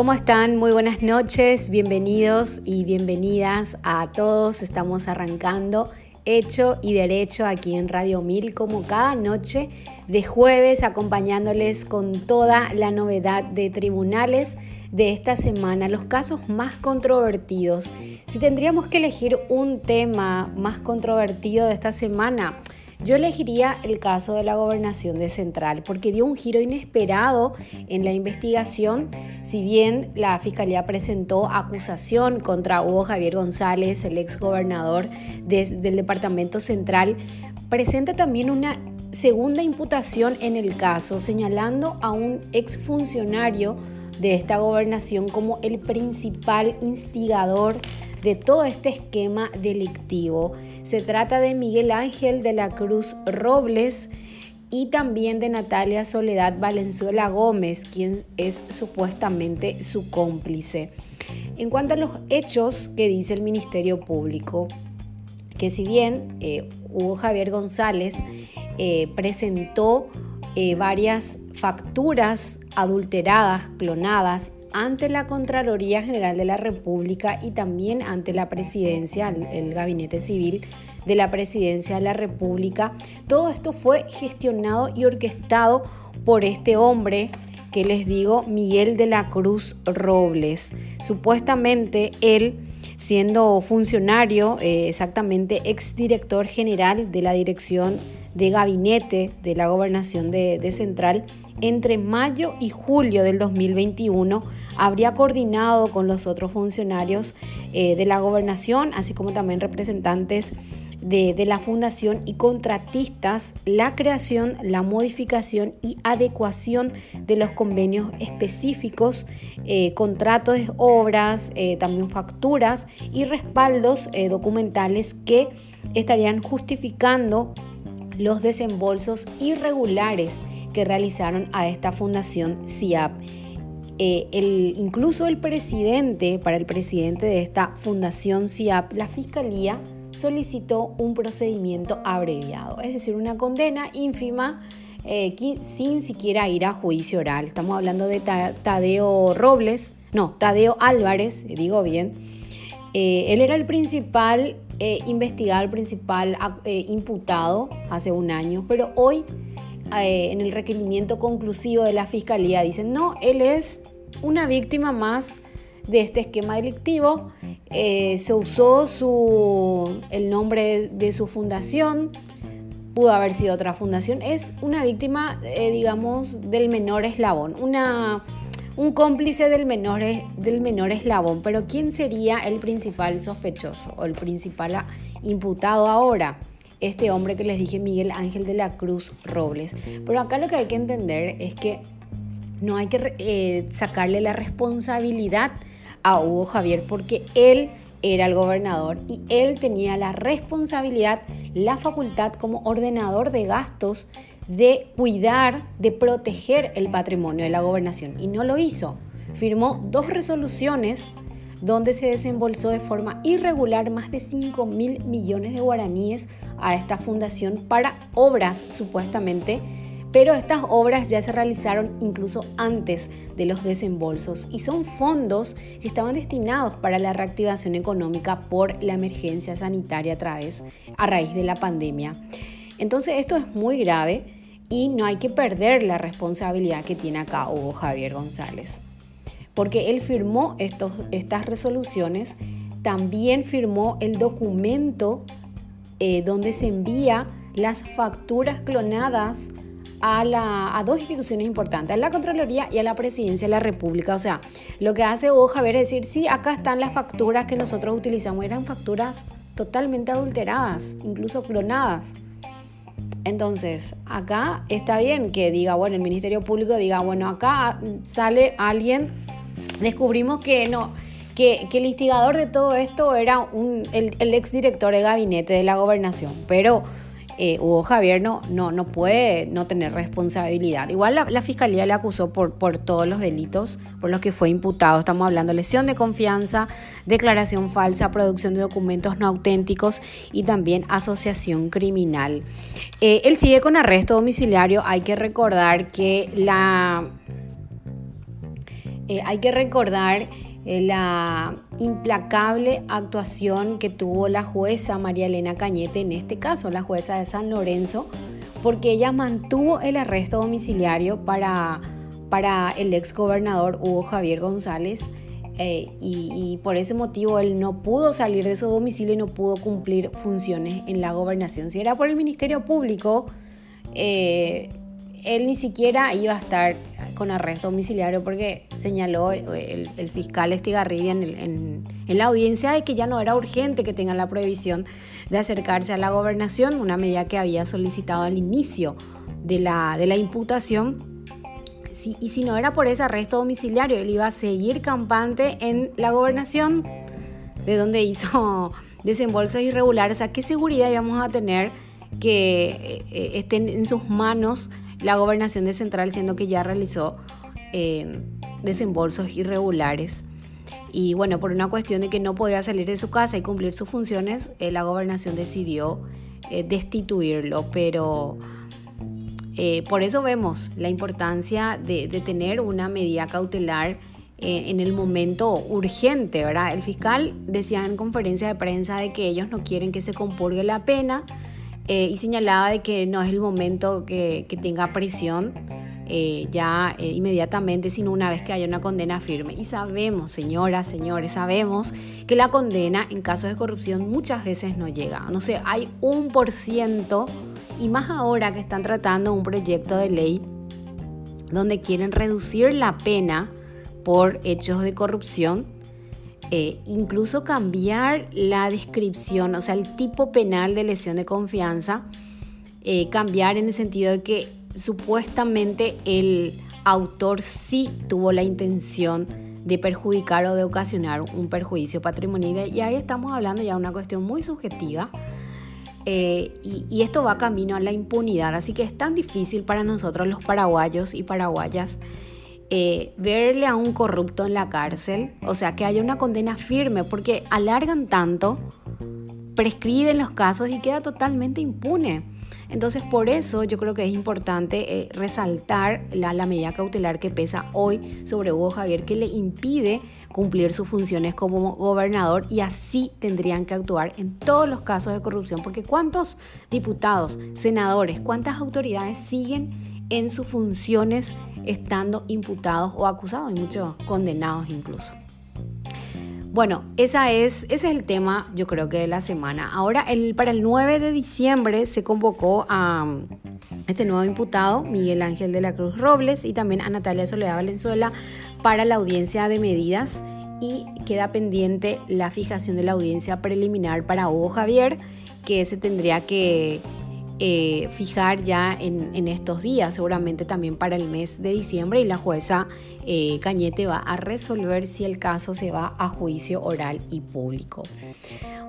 ¿Cómo están? Muy buenas noches, bienvenidos y bienvenidas a todos. Estamos arrancando Hecho y Derecho aquí en Radio Mil como cada noche de jueves acompañándoles con toda la novedad de tribunales de esta semana, los casos más controvertidos. Si tendríamos que elegir un tema más controvertido de esta semana, yo elegiría el caso de la gobernación de Central porque dio un giro inesperado en la investigación. Si bien la Fiscalía presentó acusación contra Hugo Javier González, el ex gobernador del Departamento Central, presenta también una segunda imputación en el caso, señalando a un exfuncionario de esta gobernación como el principal instigador de todo este esquema delictivo. Se trata de Miguel Ángel de la Cruz Robles y también de Natalia Soledad Valenzuela Gómez, quien es supuestamente su cómplice. En cuanto a los hechos que dice el Ministerio Público, que si bien eh, Hugo Javier González eh, presentó eh, varias facturas adulteradas, clonadas ante la Contraloría General de la República y también ante la presidencia, el, gabinete civil de la presidencia de la República. Todo esto fue gestionado y orquestado por este hombre que les digo, Miguel de la Cruz Robles. Supuestamente él, siendo funcionario, eh, exactamente exdirector general de la Dirección de Gabinete de la Gobernación de Central, entre mayo y julio del 2021 habría coordinado con los otros funcionarios eh, de la gobernación, así como también representantes de, la fundación y contratistas, la creación, la modificación y adecuación de los convenios específicos, eh, contratos de obras, eh, también facturas y respaldos documentales que estarían justificando los desembolsos irregulares que realizaron a esta fundación CIAP. Eh, incluso el presidente, para el presidente de esta fundación CIAP, la fiscalía solicitó un procedimiento abreviado, es decir, una condena ínfima eh, sin siquiera ir a juicio oral. Estamos hablando de Tadeo Robles, no, Tadeo Álvarez, digo bien. Eh, él era el principal investigado, el principal imputado hace un año, pero hoy eh, en el requerimiento conclusivo de la fiscalía dicen, no, él es una víctima más de este esquema delictivo, eh, se usó su, el nombre de, su fundación, pudo haber sido otra fundación, es una víctima, eh, digamos, del menor eslabón, una, un cómplice del menor, eslabón, pero ¿quién sería el principal sospechoso o el principal imputado ahora? este hombre que les dije, Miguel Ángel de la Cruz Robles. Pero acá lo que hay que entender es que no hay que eh, sacarle la responsabilidad a Hugo Javier porque él era el gobernador y él tenía la responsabilidad, la facultad como ordenador de gastos de cuidar, de proteger el patrimonio de la gobernación y no lo hizo. Firmó dos resoluciones donde se desembolsó de forma irregular más de 5 mil millones de guaraníes a esta fundación para obras supuestamente, pero estas obras ya se realizaron incluso antes de los desembolsos y son fondos que estaban destinados para la reactivación económica por la emergencia sanitaria a, través, a raíz de la pandemia. Entonces esto es muy grave y no hay que perder la responsabilidad que tiene acá Hugo Javier González porque él firmó estos, estas resoluciones, también firmó el documento eh, donde se envía las facturas clonadas a, la, a, dos instituciones importantes, a la Contraloría y a la Presidencia de la República. O sea, lo que hace Hugo Javier es decir, sí, acá están las facturas que nosotros utilizamos, eran facturas totalmente adulteradas, incluso clonadas. Entonces, acá está bien que diga, bueno, el Ministerio Público diga, bueno, acá sale alguien descubrimos que no, que, el instigador de todo esto era el, el exdirector de gabinete de la gobernación, pero eh, Hugo Javier no, no, puede no tener responsabilidad. Igual la, fiscalía le acusó por, por todos los delitos por los que fue imputado. Estamos hablando lesión de confianza, declaración falsa, producción de documentos no auténticos y también asociación criminal. Eh, él sigue con arresto domiciliario. Hay que recordar que la eh, hay que recordar la implacable actuación que tuvo la jueza María Elena Cañete, en este caso la jueza de San Lorenzo, porque ella mantuvo el arresto domiciliario para, para el ex gobernador Hugo Javier González. Eh, y, por ese motivo él no pudo salir de su domicilio y no pudo cumplir funciones en la gobernación. Si era por el Ministerio Público, eh, él ni siquiera iba a estar con arresto domiciliario porque señaló el, fiscal Estigarribia en, la audiencia de que ya no era urgente que tengan la prohibición de acercarse a la gobernación, una medida que había solicitado al inicio de la, imputación. y si no era por ese arresto domiciliario, él iba a seguir campante en la gobernación, de donde hizo desembolsos irregulares. ¿qué seguridad íbamos a tener que eh, estén en sus manos la gobernación de Central, siendo que ya realizó eh, desembolsos irregulares. Y bueno, por una cuestión de que no podía salir de su casa y cumplir sus funciones, eh, la gobernación decidió eh, destituirlo. Pero por eso vemos la importancia de, tener una medida cautelar en el momento urgente, ¿verdad? El fiscal decía en conferencia de prensa de que ellos no quieren que se compurgue la pena, eh, y señalaba de que no es el momento que, tenga prisión eh, ya eh, inmediatamente, sino una vez que haya una condena firme. Y sabemos, señoras, señores, sabemos que la condena en casos de corrupción muchas veces no llega. No sé, hay un por ciento, y más ahora que están tratando un proyecto de ley donde quieren reducir la pena por hechos de corrupción eh, incluso cambiar la descripción, o sea, el tipo penal de lesión de confianza, eh, cambiar en el sentido de que supuestamente el autor sí tuvo la intención de perjudicar o de ocasionar un perjuicio patrimonial. Y ahí estamos hablando ya de una cuestión muy subjetiva. Eh, y, y, esto va camino a la impunidad. Así que es tan difícil para nosotros los paraguayos y paraguayas eh, verle a un corrupto en la cárcel, o sea, que haya una condena firme, porque alargan tanto, prescriben los casos y queda totalmente impune. Entonces, por eso yo creo que es importante eh, resaltar la, la, medida cautelar que pesa hoy sobre Hugo Javier, que le impide cumplir sus funciones como gobernador y así tendrían que actuar en todos los casos de corrupción, porque ¿cuántos diputados, senadores, cuántas autoridades siguen en sus funciones estando imputados o acusados, y muchos condenados incluso. Bueno, esa es, ese es el tema, yo creo que de la semana. Ahora, el, para el 9 de diciembre se convocó a este nuevo imputado, Miguel Ángel de la Cruz Robles, y también a Natalia Soledad Valenzuela para la audiencia de medidas y queda pendiente la fijación de la audiencia preliminar para Hugo Javier, que se tendría que eh, fijar ya en, estos días, seguramente también para el mes de diciembre, y la jueza eh, Cañete va a resolver si el caso se va a juicio oral y público.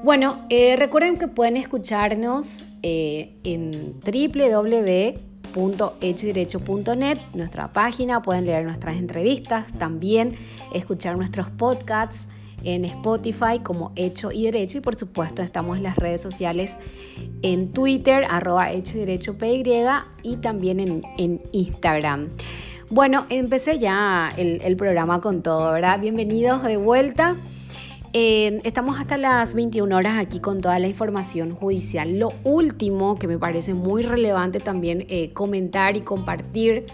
Bueno, eh, recuerden que pueden escucharnos en www.hechoderecho.net, nuestra página, pueden leer nuestras entrevistas, también escuchar nuestros podcasts en Spotify como Hecho y Derecho y por supuesto estamos en las redes sociales en Twitter arroba Hecho y Derecho PY y también en, Instagram. Bueno, empecé ya el, programa con todo, ¿verdad? Bienvenidos de vuelta. estamos hasta las 21 horas aquí con toda la información judicial. Lo último que me parece muy relevante también eh, comentar y compartir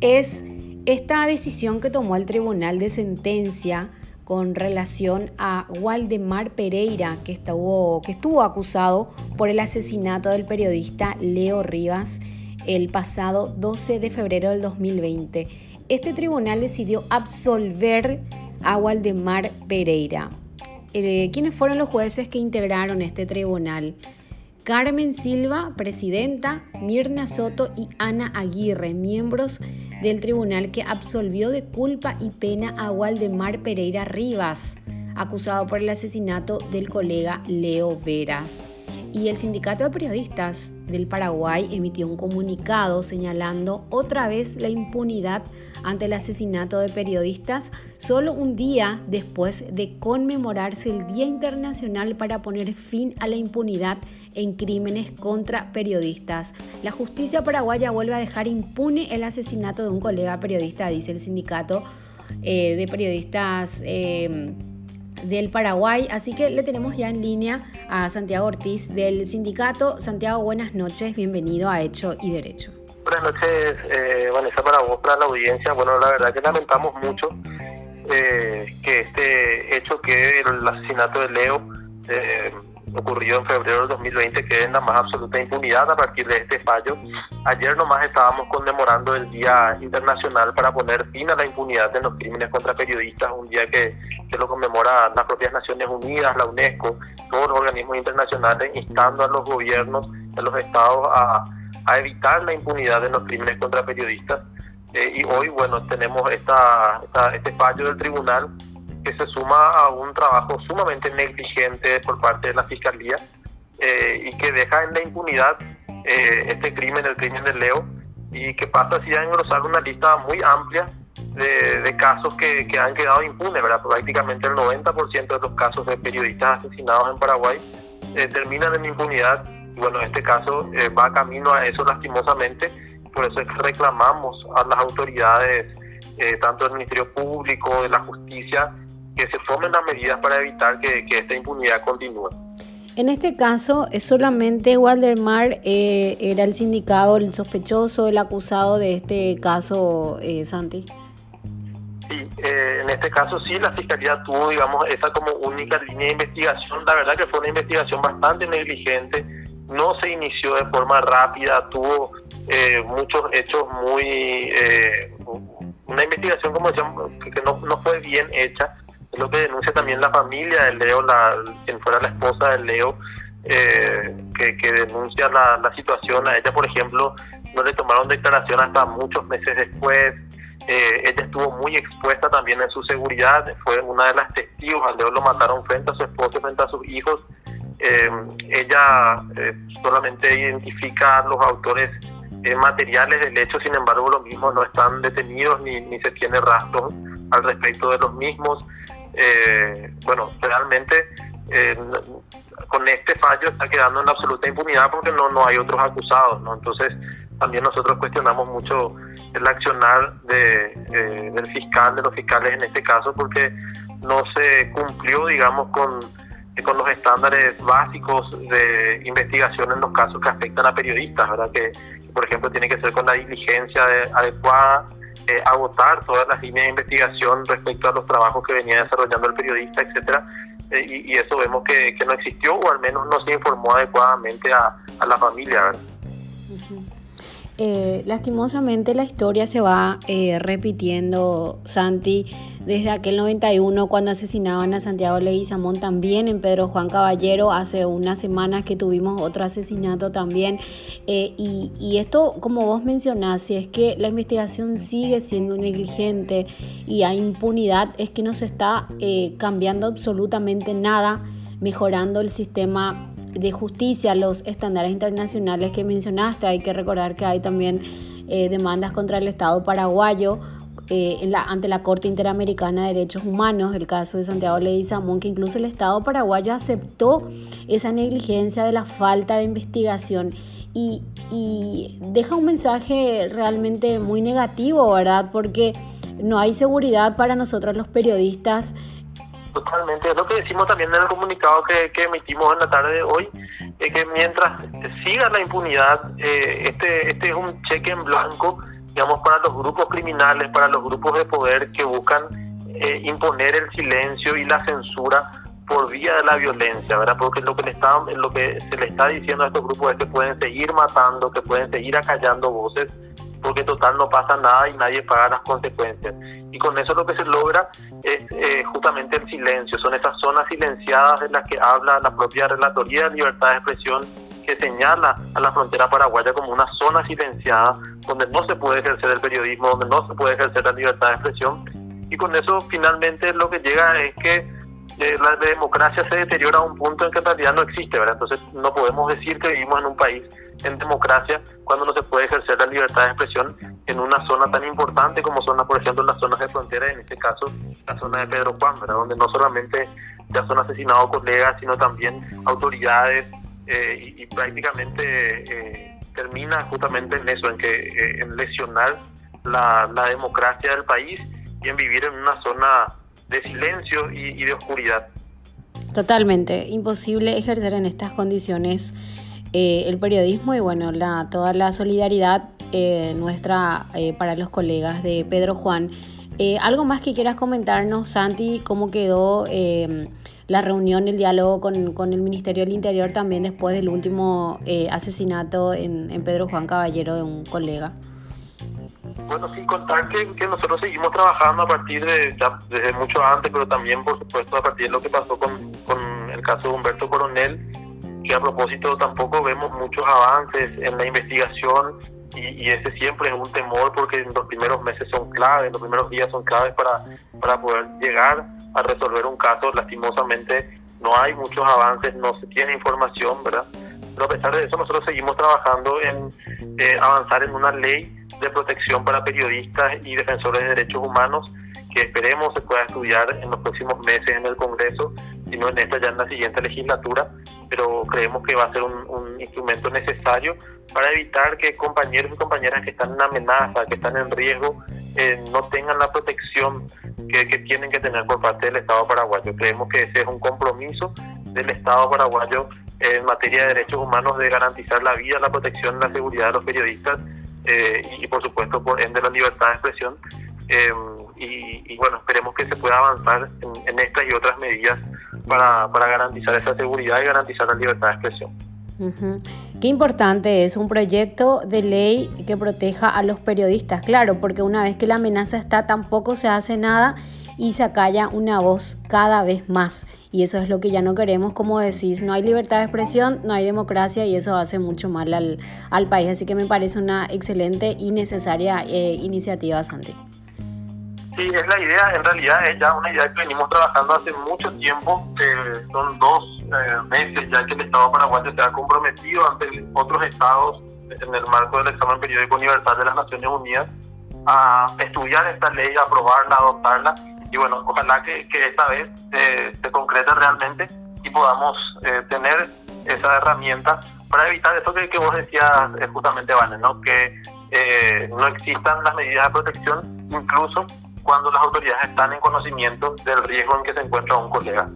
es esta decisión que tomó el Tribunal de Sentencia con relación a Waldemar Pereira, que estuvo, que estuvo acusado por el asesinato del periodista Leo Rivas el pasado 12 de febrero del 2020. Este tribunal decidió absolver a Waldemar Pereira. Eh, ¿Quiénes fueron los jueces que integraron este tribunal? Carmen Silva, presidenta, Mirna Soto y Ana Aguirre, miembros del tribunal que absolvió de culpa y pena a Waldemar Pereira Rivas, acusado por el asesinato del colega Leo Veras. Y el Sindicato de Periodistas del Paraguay emitió un comunicado señalando otra vez la impunidad ante el asesinato de periodistas solo un día después de conmemorarse el Día Internacional para poner fin a la impunidad en crímenes contra periodistas. La justicia paraguaya vuelve a dejar impune el asesinato de un colega periodista, dice el sindicato, eh, de periodistas em, del Paraguay. Así que le tenemos ya en línea a Santiago Ortiz del sindicato. Santiago, buenas noches, bienvenido a Hecho y Derecho. Buenas noches, eh, Vanessa, para vos, para la audiencia. Bueno, la verdad que lamentamos mucho eh, que este hecho que el asesinato de Leo eh, ocurrió en febrero del 2020 quede en la más absoluta impunidad a partir de este fallo. Ayer nomás estábamos conmemorando el Día Internacional para poner fin a la impunidad de los crímenes contra periodistas, un día que, que lo conmemora las propias Naciones Unidas, la UNESCO, todos los organismos internacionales, instando a los gobiernos de los estados a a evitar la impunidad de los crímenes contra periodistas. Eh, y hoy, bueno, tenemos esta, este fallo del tribunal que se suma a un trabajo sumamente negligente por parte de la Fiscalía eh, y que deja en la impunidad eh, este crimen, el crimen de Leo, y que pasa así a engrosar una lista muy amplia de, casos que, que, han quedado impunes, ¿verdad? Prácticamente el 90% de los casos de periodistas asesinados en Paraguay terminan en impunidad bueno, en este caso eh, va camino a eso lastimosamente, por eso es que reclamamos a las autoridades, eh, tanto del Ministerio Público, de la Justicia, que se tomen las medidas para evitar que, esta impunidad continúe. En este caso, solamente Waldemar eh, era el sindicado, el sospechoso, el acusado de este caso, eh, Santi. Sí, en este caso sí, la Fiscalía tuvo, digamos, esa como única línea de investigación. La verdad que fue una investigación bastante negligente no se inició de forma rápida, tuvo eh, muchos hechos muy... Eh, una investigación, como decíamos, que no, no fue bien hecha, es lo que denuncia también la familia de Leo, la, quien fuera la esposa de Leo, eh, que, denuncia la, la, situación. A ella, por ejemplo, no le tomaron declaración hasta muchos meses después. ella estuvo muy expuesta también en su seguridad, fue una de las testigos. A Leo lo mataron frente a su esposo, frente a sus hijos. Eh, ella eh, solamente identifica los autores eh, materiales del hecho, sin embargo los mismos no están detenidos ni, ni se tiene rastro al respecto de los mismos. Bueno, realmente con este fallo está quedando en absoluta impunidad porque no, no hay otros acusados, ¿no? Entonces también nosotros cuestionamos mucho el accionar de, del fiscal, de los fiscales en este caso, porque no se cumplió, digamos, con con los estándares básicos de investigación en los casos que afectan a periodistas, ¿verdad? Que, por ejemplo, tiene que ser con la diligencia adecuada, eh, agotar todas las líneas de investigación respecto a los trabajos que venía desarrollando el periodista, etcétera. Eh, y, eso vemos que, no existió o al menos no se informó adecuadamente a, la familia. Eh, lastimosamente la historia se va eh, repitiendo, Santi, desde aquel 91 cuando asesinaban a Santiago Leguizamón, también en Pedro Juan Caballero, hace unas semanas que tuvimos otro asesinato también. Eh, y, esto, como vos mencionás, si es que la investigación sigue siendo negligente y hay impunidad, es que no se está cambiando absolutamente nada, mejorando el sistema de justicia, los estándares internacionales que mencionaste. Hay que recordar que hay también eh, demandas contra el Estado paraguayo eh, en la, ante la Corte Interamericana de Derechos Humanos, el caso de Santiago Leguizamón, que incluso el Estado paraguayo aceptó esa negligencia de la falta de investigación. Y, y deja un mensaje realmente muy negativo, ¿verdad? Porque no hay seguridad para nosotros los periodistas. Totalmente, es lo que decimos también en el comunicado que, emitimos en la tarde de hoy, es que mientras siga la impunidad, eh, este, este es un cheque en blanco, digamos, para los grupos criminales, para los grupos de poder que buscan eh, imponer el silencio y la censura por vía de la violencia, ¿verdad? Porque lo que, le está, lo que se le está diciendo a estos grupos es que pueden seguir matando, que pueden seguir acallando voces, porque total no pasa nada y nadie paga las consecuencias. Y con eso lo que se logra es eh, justamente el silencio, son esas zonas silenciadas de las que habla la propia Relatoría de Libertad de Expresión que señala a la frontera paraguaya como una zona silenciada donde no se puede ejercer el periodismo, donde no se puede ejercer la libertad de expresión. Y con eso finalmente lo que llega es que la democracia se deteriora a un punto en que en realidad no existe, ¿verdad? Entonces no podemos decir que vivimos en un país en democracia cuando no se puede ejercer la libertad de expresión en una zona tan importante como son, por ejemplo, las zonas de frontera, en este caso la zona de Pedro Juan, ¿verdad? Donde no solamente ya son asesinados colegas, sino también autoridades eh, y, prácticamente eh, termina justamente en eso, en que eh, en lesionar la, democracia del país y en vivir en una zona de silencio y, de oscuridad. Totalmente, imposible ejercer en estas condiciones eh, el periodismo y bueno, la, toda la solidaridad nuestra para los colegas de Pedro Juan. ¿Algo más que quieras comentarnos, Santi? ¿Cómo quedó la reunión, el diálogo con, el Ministerio del Interior también después del último asesinato en, en Pedro Juan Caballero de un colega? Bueno, sin contar que, nosotros seguimos trabajando a partir de, desde mucho antes, pero también, por supuesto, a partir de lo que pasó con, con el caso de Humberto Coronel, que a propósito tampoco vemos muchos avances en la investigación y, ese siempre es un temor porque los primeros meses son claves, los primeros días son claves para, para poder llegar a resolver un caso. Lastimosamente no hay muchos avances, no se tiene información, ¿verdad? Pero a pesar de eso nosotros seguimos trabajando en eh, avanzar en una ley de protección para periodistas y defensores de derechos humanos que esperemos se pueda estudiar en los próximos meses en el Congreso, si no en esta ya en la siguiente legislatura, pero creemos que va a ser un, instrumento necesario para evitar que compañeros y compañeras que están en amenaza, que están en riesgo, eh, no tengan la protección que, tienen que tener por parte del Estado paraguayo. Creemos que ese es un compromiso del Estado paraguayo en materia de derechos humanos de garantizar la vida, la protección, la seguridad de los periodistas eh, y por supuesto por ende la libertad de expresión. Eh, y, bueno, esperemos que se pueda avanzar en, estas y otras medidas para, para, garantizar esa seguridad y garantizar la libertad de expresión. Qué importante es un proyecto de ley que proteja a los periodistas, claro, porque una vez que la amenaza está tampoco se hace nada y se acalla una voz cada vez más. Y eso es lo que ya no queremos, como decís, no hay libertad de expresión, no hay democracia y eso hace mucho mal al, al país. Así que me parece una excelente y necesaria eh, iniciativa, Santi. Sí, es la idea, en realidad es ya una idea que venimos trabajando hace mucho tiempo, son dos eh, meses ya que el Estado paraguayo se ha comprometido ante otros estados en el marco del examen periódico universal de las Naciones Unidas a estudiar esta ley, aprobarla, adoptarla y bueno, ojalá que, esta vez eh, se concrete realmente y podamos eh, tener esa herramienta para evitar eso que, vos decías eh, justamente, Vane, ¿no? que no existan las medidas de protección incluso cuando las autoridades están en conocimiento del riesgo en que se encuentra un colega.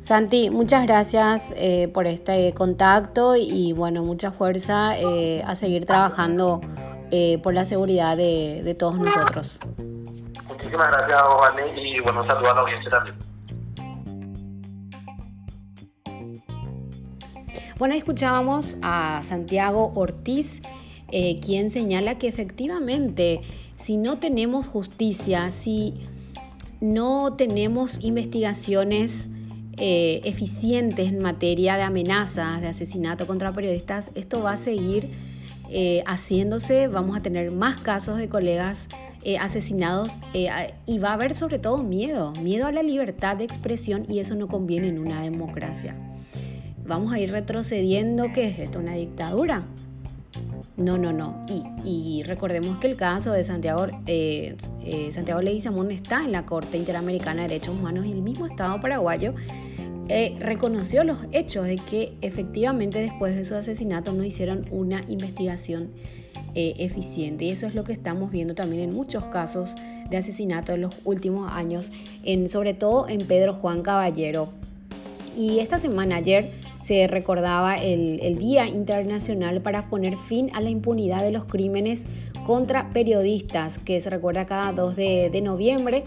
Santi, muchas gracias por este contacto y bueno, mucha fuerza a seguir trabajando por la seguridad de, de todos nosotros. Muchísimas gracias, Giovanni, y bueno, saludos a la audiencia también. Bueno, escuchábamos a Santiago Ortiz, eh, quien señala que efectivamente, si no tenemos justicia, si no tenemos investigaciones eh, eficientes en materia de amenazas, de asesinato contra periodistas, esto va a seguir eh, haciéndose, vamos a tener más casos de colegas eh, asesinados eh, y va a haber sobre todo miedo, miedo a la libertad de expresión y eso no conviene en una democracia. Vamos a ir retrocediendo, ¿qué es esto? ¿Una dictadura? No, no, no. Y, recordemos que el caso de Santiago, eh, Santiago Leguizamón está en la Corte Interamericana de Derechos Humanos y el mismo Estado paraguayo reconoció los hechos de que efectivamente después de su asesinato no hicieron una investigación eh, eficiente. Y eso es lo que estamos viendo también en muchos casos de asesinato en los últimos años, en, sobre todo en Pedro Juan Caballero. Y esta semana, ayer, se recordaba el, el, Día Internacional para poner fin a la impunidad de los crímenes contra periodistas, que se recuerda cada 2 de, de noviembre.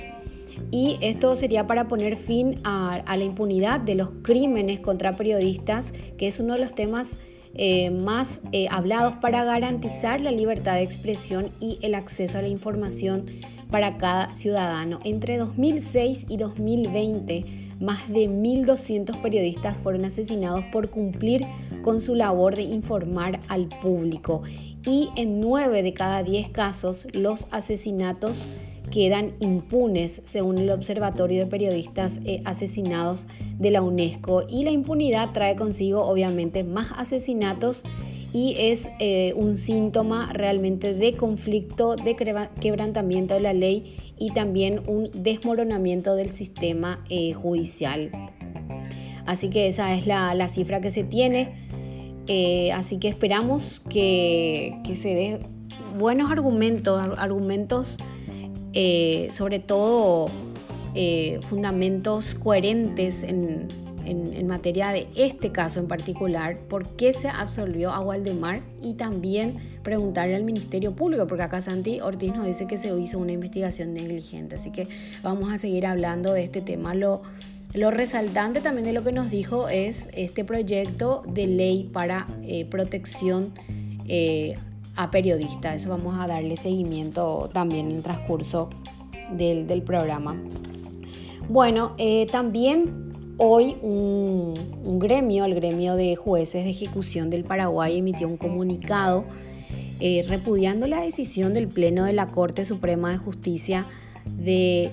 Y esto sería para poner fin a, a, la impunidad de los crímenes contra periodistas, que es uno de los temas eh, más eh, hablados para garantizar la libertad de expresión y el acceso a la información para cada ciudadano. Entre 2006 y 2020, más de 1.200 periodistas fueron asesinados por cumplir con su labor de informar al público y en 9 de cada 10 casos los asesinatos quedan impunes, según el Observatorio de Periodistas eh, Asesinados de la UNESCO. Y la impunidad trae consigo, obviamente, más asesinatos y es eh, un síntoma realmente de conflicto, de quebrantamiento de la ley y también un desmoronamiento del sistema eh, judicial. Así que esa es la, cifra que se tiene. así que esperamos que, que se dé buenos argumentos, argumentos eh, sobre todo eh, fundamentos coherentes en, en, materia de este caso en particular, por qué se absolvió a Waldemar y también preguntarle al Ministerio Público, porque acá Santi Ortiz nos dice que se hizo una investigación negligente, así que vamos a seguir hablando de este tema. Lo, lo resaltante también de lo que nos dijo es este proyecto de ley para eh, protección eh, a periodistas. Eso vamos a darle seguimiento también en el transcurso del, del programa. Bueno, eh, también Hoy un, gremio, el gremio de jueces de ejecución del Paraguay, emitió un comunicado eh, repudiando la decisión del Pleno de la Corte Suprema de Justicia de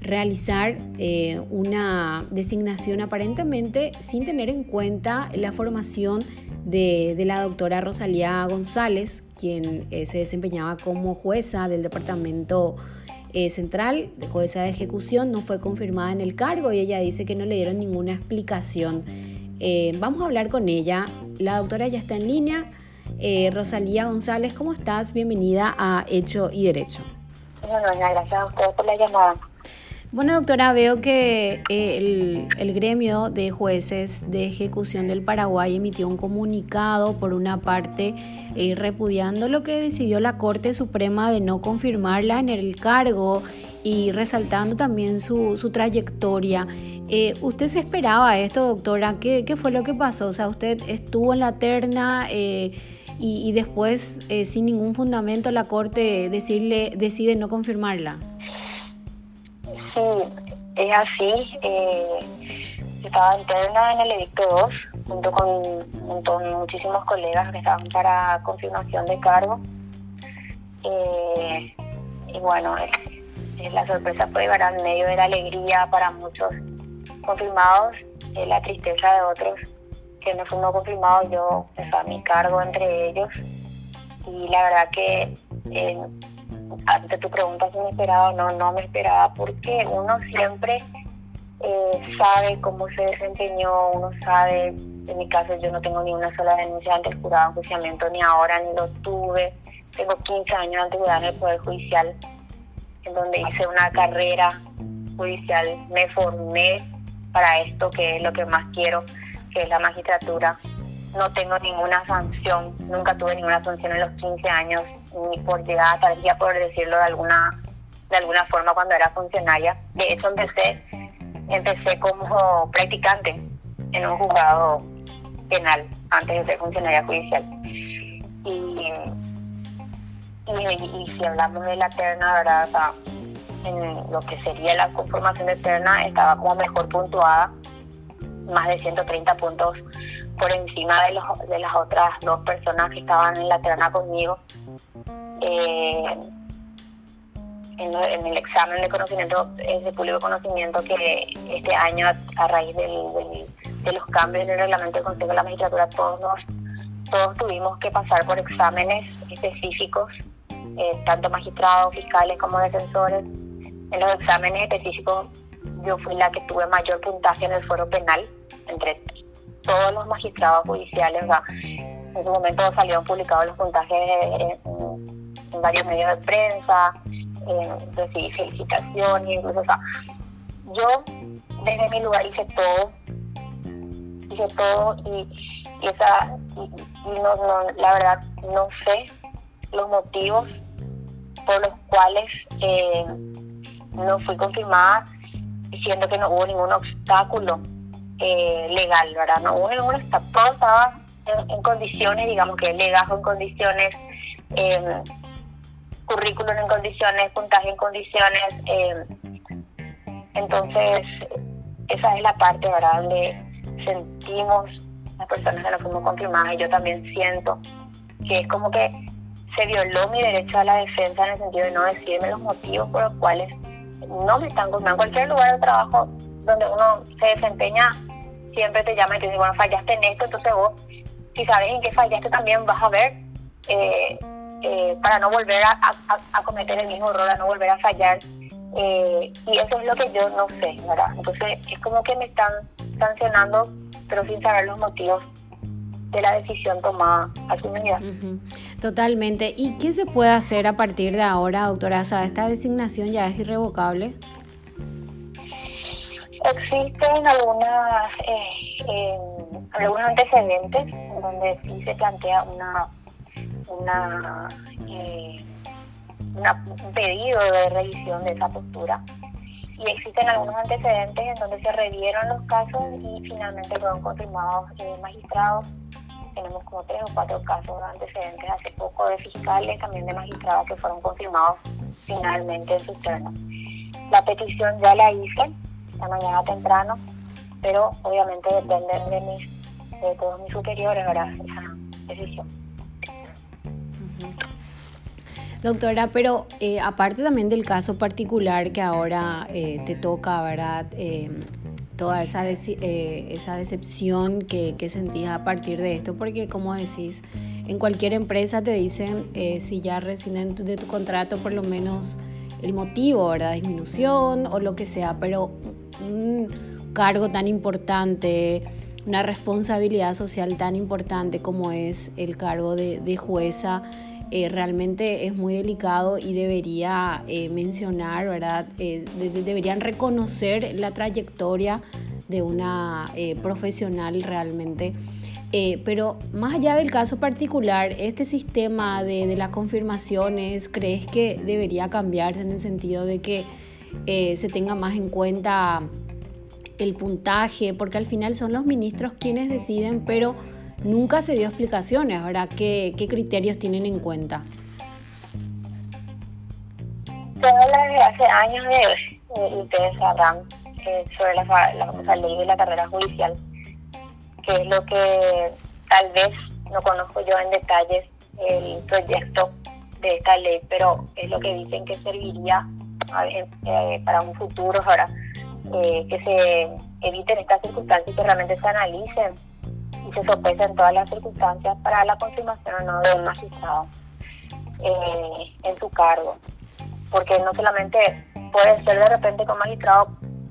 realizar eh, una designación aparentemente sin tener en cuenta la formación de, la doctora Rosalía González, quien eh, se desempeñaba como jueza del Departamento eh, central de jueza de ejecución no fue confirmada en el cargo y ella dice que no le dieron ninguna explicación. Eh, vamos a hablar con ella. La doctora ya está en línea. Eh, Rosalía González, ¿cómo estás? Bienvenida a Hecho y Derecho. Bueno, gracias a ustedes por la llamada. Bueno, doctora, veo que el, el, gremio de jueces de ejecución del Paraguay emitió un comunicado, por una parte, eh, repudiando lo que decidió la Corte Suprema de no confirmarla en el cargo y resaltando también su, su trayectoria. Eh, ¿Usted se esperaba esto, doctora? ¿Qué, ¿Qué, fue lo que pasó? O sea, usted estuvo en la terna eh, y, y, después, sin ningún fundamento, la Corte decirle, decide no confirmarla. Sí, es así. Eh, estaba interna en el edicto 2, junto con, muchísimos colegas que estaban para confirmación de cargo. Eh, y bueno, la sorpresa fue llegar al medio de la alegría para muchos confirmados, la tristeza de otros que no fuimos confirmados. Yo estaba a mi cargo entre ellos. Y la verdad que eh, ante tu pregunta si me esperaba o no, no me esperaba porque uno siempre eh, sabe cómo se desempeñó, uno sabe, en mi caso yo no tengo ni una sola denuncia ante el jurado de enjuiciamiento ni ahora, ni lo tuve, tengo 15 años de antigüedad en el Poder Judicial, en donde hice una carrera judicial, me formé para esto que es lo que más quiero, que es la magistratura. No tengo ninguna sanción, nunca tuve ninguna sanción en los 15 años ni por llegar a por decirlo de alguna de alguna forma cuando era funcionaria. De hecho empecé empecé como practicante en un juzgado penal antes de ser funcionaria judicial. Y, y, si hablamos de la terna, ¿verdad? en lo que sería la conformación de terna estaba como mejor puntuada, más de 130 puntos por encima de, los, de las otras dos personas que estaban en la terna conmigo. Eh, en, el examen de conocimiento, de público conocimiento que este año a, raíz de los cambios en el reglamento del Consejo de la Magistratura todos todos tuvimos que pasar por exámenes específicos, eh, tanto magistrados, fiscales como defensores. En los exámenes específicos yo fui la que tuve mayor puntaje en el foro penal entre todos los magistrados judiciales. En ese momento salieron publicados los puntajes en, varios medios de prensa, recibí felicitaciones, incluso, o sea, yo desde mi lugar hice todo, hice todo y, esa, no, la verdad no sé los motivos por los cuales eh, no fui confirmada, diciendo que no hubo ningún obstáculo eh, legal, ¿verdad? No hubo ningún obstáculo, todo estaba en, condiciones, digamos que legajo en condiciones, eh, currículum en condiciones, puntaje en condiciones. Eh, entonces, esa es la parte, ¿verdad?, donde sentimos las personas que no fuimos confirmadas y yo también siento que es como que se violó mi derecho a la defensa en el sentido de no decirme los motivos por los cuales no me están confirmando. En cualquier lugar de trabajo donde uno se desempeña, siempre te llama y te dice, bueno, fallaste en esto, entonces vos si sabes en qué fallaste también vas a ver eh, eh, para no volver a, cometer el mismo error, a no volver a fallar. Eh, y eso es lo que yo no sé, ¿verdad? Entonces es como que me están sancionando, pero sin saber los motivos de la decisión tomada a su medida. Totalmente. ¿Y qué se puede hacer a partir de ahora, doctora? O sea, ¿esta designación ya es irrevocable? Existen algunas, eh, eh, algunos antecedentes donde sí se plantea una, una, eh, un pedido de revisión de esa postura y existen algunos antecedentes en donde se revieron los casos y finalmente fueron confirmados magistrados tenemos como tres o cuatro casos de antecedentes hace poco de fiscales, también de magistrados que fueron confirmados finalmente en su terno. La petición ya la hice esta mañana temprano, pero obviamente depende de, mis, de todos mis superiores ahora esa decisión. Doctora, pero eh, aparte también del caso particular que ahora eh, te toca, ¿verdad? Eh, toda esa, eh, esa decepción que, que, sentías a partir de esto, porque como decís, en cualquier empresa te dicen eh, si ya rescinden de tu contrato por lo menos el motivo, ¿verdad? Disminución o lo que sea, pero un cargo tan importante, una responsabilidad social tan importante como es el cargo de, de jueza, eh, realmente es muy delicado y debería eh, mencionar, ¿verdad? Eh, deberían reconocer la trayectoria de una profesional realmente. pero más allá del caso particular, este sistema de, de, las confirmaciones, ¿crees que debería cambiarse en el sentido de que se tenga más en cuenta el puntaje? Porque al final son los ministros quienes deciden, pero nunca se dio explicaciones, ¿verdad? ¿Qué, qué criterios tienen en cuenta? Habla desde hace años de, ustedes sabrán eh, sobre la, la famosa ley de la carrera judicial, que es lo que tal vez no conozco yo en detalles el proyecto de esta ley, pero es lo que dicen que serviría eh, para un futuro, ahora eh, que se eviten estas circunstancias y que realmente se analicen y se sopesen todas las circunstancias para la confirmación o no de un magistrado eh, en su cargo. Porque no solamente puede ser de repente un magistrado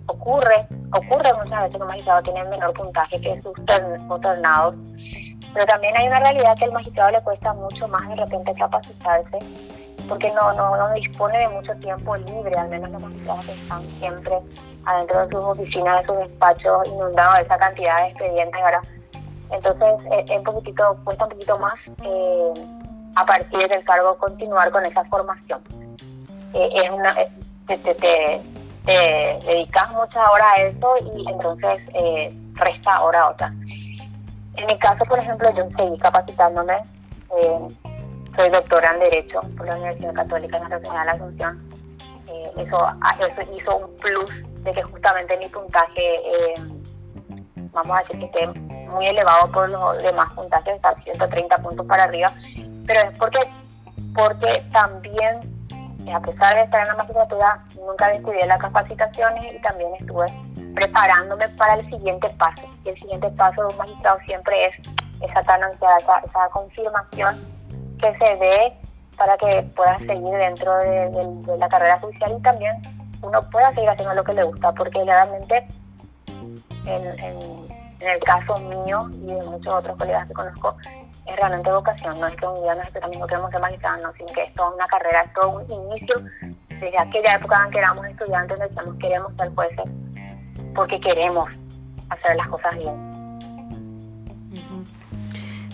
ocurre, ocurre muchas veces que un magistrado tiene menor puntaje que sus tornados, pero también hay una realidad que al magistrado le cuesta mucho más de repente capacitarse porque no, no, no dispone de mucho tiempo libre, al menos los magistrados están siempre adentro de sus oficinas, de sus despachos, inundados de esa cantidad de expedientes. Ahora, entonces, eh, es un poquitito, cuesta un poquito más eh, a partir del cargo continuar con esa formación. Eh, es una, te, te, dedicas muchas horas a eso y entonces resta hora a otra. En mi caso, por ejemplo, yo seguí capacitándome. Soy doctora en Derecho por la Universidad Católica Nacional de Asunción. eso, ah, eso hizo un plus de que justamente mi puntaje, vamos a decir que esté muy elevado por los demás puntajes, está 130 puntos para arriba, pero es porque, porque también, a pesar de estar en la magistratura, nunca descuidé las capacitaciones y también estuve preparándome para el siguiente paso. Y el siguiente paso de un magistrado siempre es esa tan ansiada, esa, confirmación que se dé para que pueda seguir dentro de, la carrera judicial y también uno pueda seguir haciendo lo que le gusta, porque realmente en, en en el caso mío y de muchos otros colegas que conozco, es realmente vocación. No es que un día nosotros mismos queremos ser magistrados, no, sino que es toda una carrera, es todo un inicio. Desde aquella época en que éramos estudiantes decíamos queremos ser jueces porque queremos hacer las cosas bien.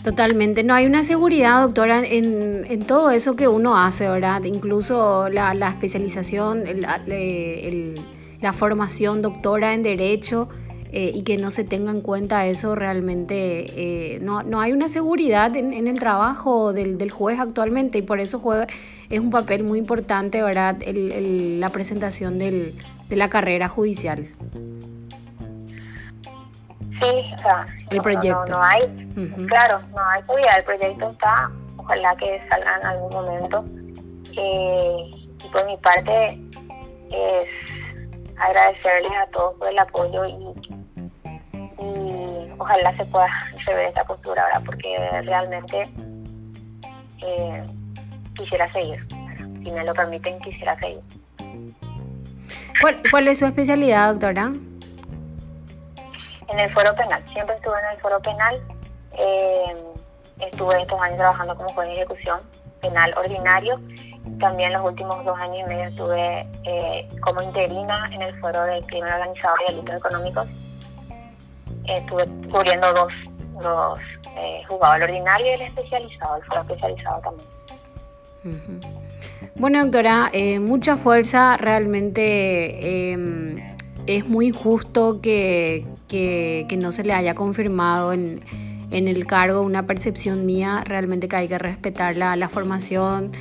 Totalmente, no hay una seguridad, doctora, en, todo eso que uno hace, ¿verdad? Incluso la, especialización, la formación doctora en Derecho, eh, y que no se tenga en cuenta eso realmente eh, no, no, hay una seguridad en, el trabajo del, del, juez actualmente y por eso juega, es un papel muy importante verdad el, la presentación de la carrera judicial sí o sea el proyecto. no, hay. Claro no hay seguridad el proyecto está. Ojalá que salga en algún momento. Eh, y por mi parte es agradecerles a todos por el apoyo y ojalá se pueda rever esta postura ahora, porque realmente eh, quisiera seguir. Si me lo permiten, quisiera seguir. ¿Cuál, ¿Cuál es su especialidad, doctora? En el foro penal. Siempre estuve en el foro penal. Eh, estuve estos años trabajando como juez de ejecución penal ordinario. También los últimos dos años y medio estuve eh, como interina en el foro de crimen organizado y delitos económicos. Estuve cubriendo dos, dos eh, el ordinario y el especializado, el foro especializado también. Bueno, doctora, eh, mucha fuerza. Realmente em, es muy injusto que, no se le haya confirmado en, el cargo una percepción mía. Realmente que hay que respetar la, formación,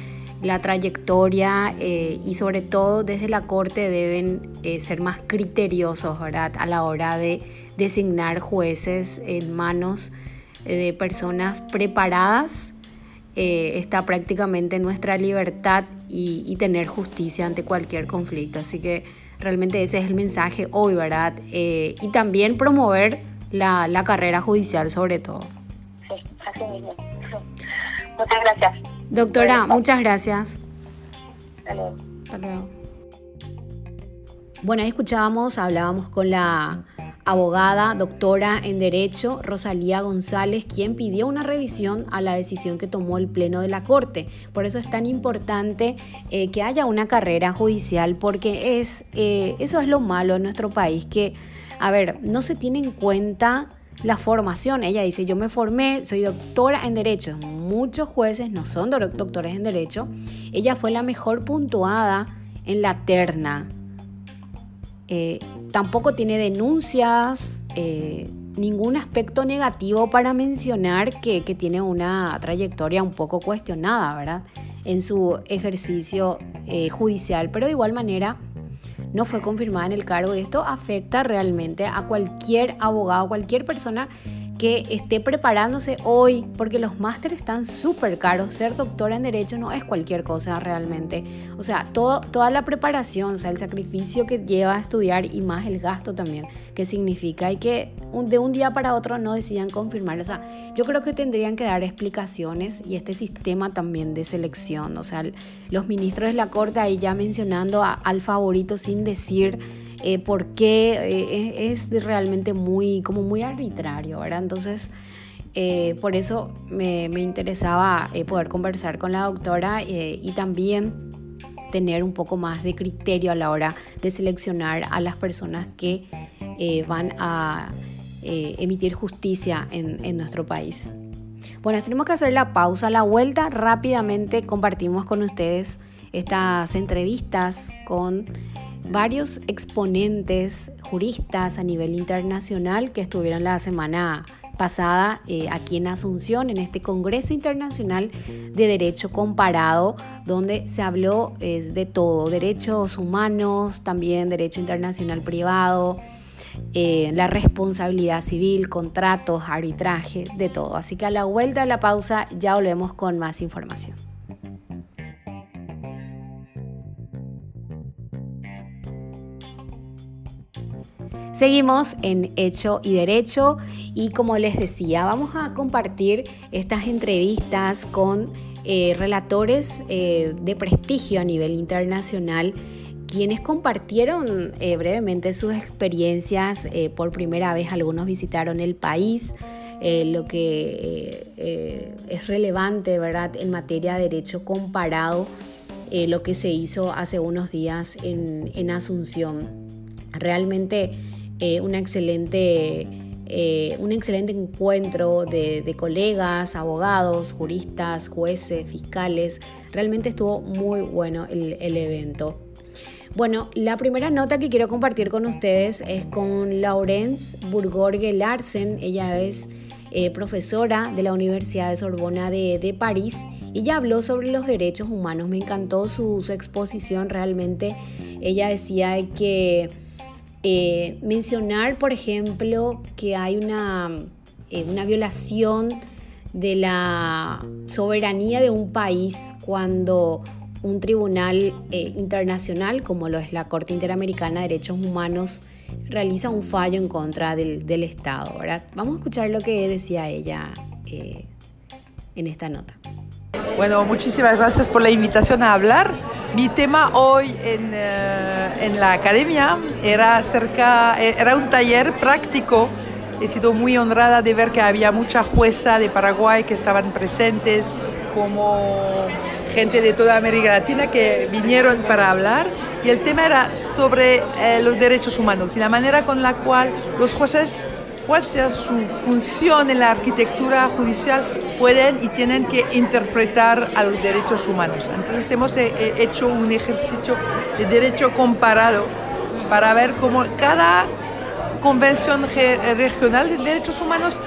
la trayectoria eh, y sobre todo desde la Corte deben eh, ser más criteriosos ¿verdad? a la hora de designar jueces en manos de personas preparadas eh, está prácticamente nuestra libertad y, tener justicia ante cualquier conflicto. Así que realmente ese es el mensaje hoy, ¿verdad? Eh, y también promover la, carrera judicial sobre todo. Sí, así mismo. Muchas gracias. Doctora, muchas gracias. Hasta luego. Bueno, ahí escuchábamos, hablábamos con la abogada, doctora en Derecho, Rosalía González, quien pidió una revisión a la decisión que tomó el Pleno de la Corte. Por eso es tan importante eh, que haya una carrera judicial, porque es, eh, eso es lo malo en nuestro país, que, a ver, no se tiene en cuenta la formación. Ella dice, yo me formé, soy doctora en Derecho. Muchos jueces no son doctores en Derecho. Ella fue la mejor puntuada en la terna eh, tampoco tiene denuncias, eh, ningún aspecto negativo para mencionar que, tiene una trayectoria un poco cuestionada, ¿verdad? En su ejercicio eh, judicial, pero de igual manera no fue confirmada en el cargo y esto afecta realmente a cualquier abogado, cualquier persona que esté preparándose hoy, porque los másteres están súper caros. Ser doctora en Derecho no es cualquier cosa realmente. O sea, todo, toda la preparación, o sea, el sacrificio que lleva a estudiar y más el gasto también que significa y que de un día para otro no decidan confirmar. O sea, yo creo que tendrían que dar explicaciones y este sistema también de selección. O sea, los ministros de la Corte ahí ya mencionando al favorito sin decir eh, porque eh, es, realmente muy, como muy arbitrario, ¿verdad? Entonces, eh, por eso me, interesaba poder conversar con la doctora y también tener un poco más de criterio a la hora de seleccionar a las personas que van a emitir justicia en, en nuestro país. Bueno, tenemos que hacer la pausa, la vuelta rápidamente compartimos con ustedes estas entrevistas con varios exponentes juristas a nivel internacional que estuvieron la semana pasada eh, aquí en Asunción, en este Congreso Internacional de Derecho Comparado, donde se habló de todo, derechos humanos, también derecho internacional privado, eh, la responsabilidad civil, contratos, arbitraje, de todo. Así que a la vuelta de la pausa ya volvemos con más información. Seguimos en Hecho y Derecho y como les decía, vamos a compartir estas entrevistas con eh, relatores eh, de prestigio a nivel internacional quienes compartieron eh, brevemente sus experiencias por primera vez. Algunos visitaron el país, lo que es relevante, ¿verdad?, en materia de derecho comparado, lo que se hizo hace unos días en, en Asunción. Realmente eh, excelente, eh, un excelente encuentro de, colegas, abogados, juristas, jueces, fiscales. Realmente estuvo muy bueno el, evento. Bueno, la primera nota que quiero compartir con ustedes es con Laurence Burgorge Larsen. Ella es eh, profesora de la Universidad de Sorbona de, París y ya habló sobre los derechos humanos. Me encantó su, su exposición realmente. Ella decía que eh, mencionar, por ejemplo, que hay una, eh, una violación de la soberanía de un país cuando un tribunal eh, internacional, como lo es la Corte Interamericana de Derechos Humanos, realiza un fallo en contra del, del Estado. Vamos a escuchar lo que decía ella en esta nota. Bueno, muchísimas gracias por la invitación a hablar. Mi tema hoy en, eh, en la academia era, acerca, era un taller práctico he sido muy honrada de ver que había mucha jueza de Paraguay que estaban presentes, como gente de toda América Latina que vinieron para hablar. Y el tema era sobre eh, los derechos humanos y la manera con la cual los jueces, cuál sea su función en la arquitectura judicial, pueden y tienen que interpretar a los derechos humanos. Entonces hemos eh, eh, hecho un ejercicio de derecho comparado para ver cómo cada convención regional de derechos humanos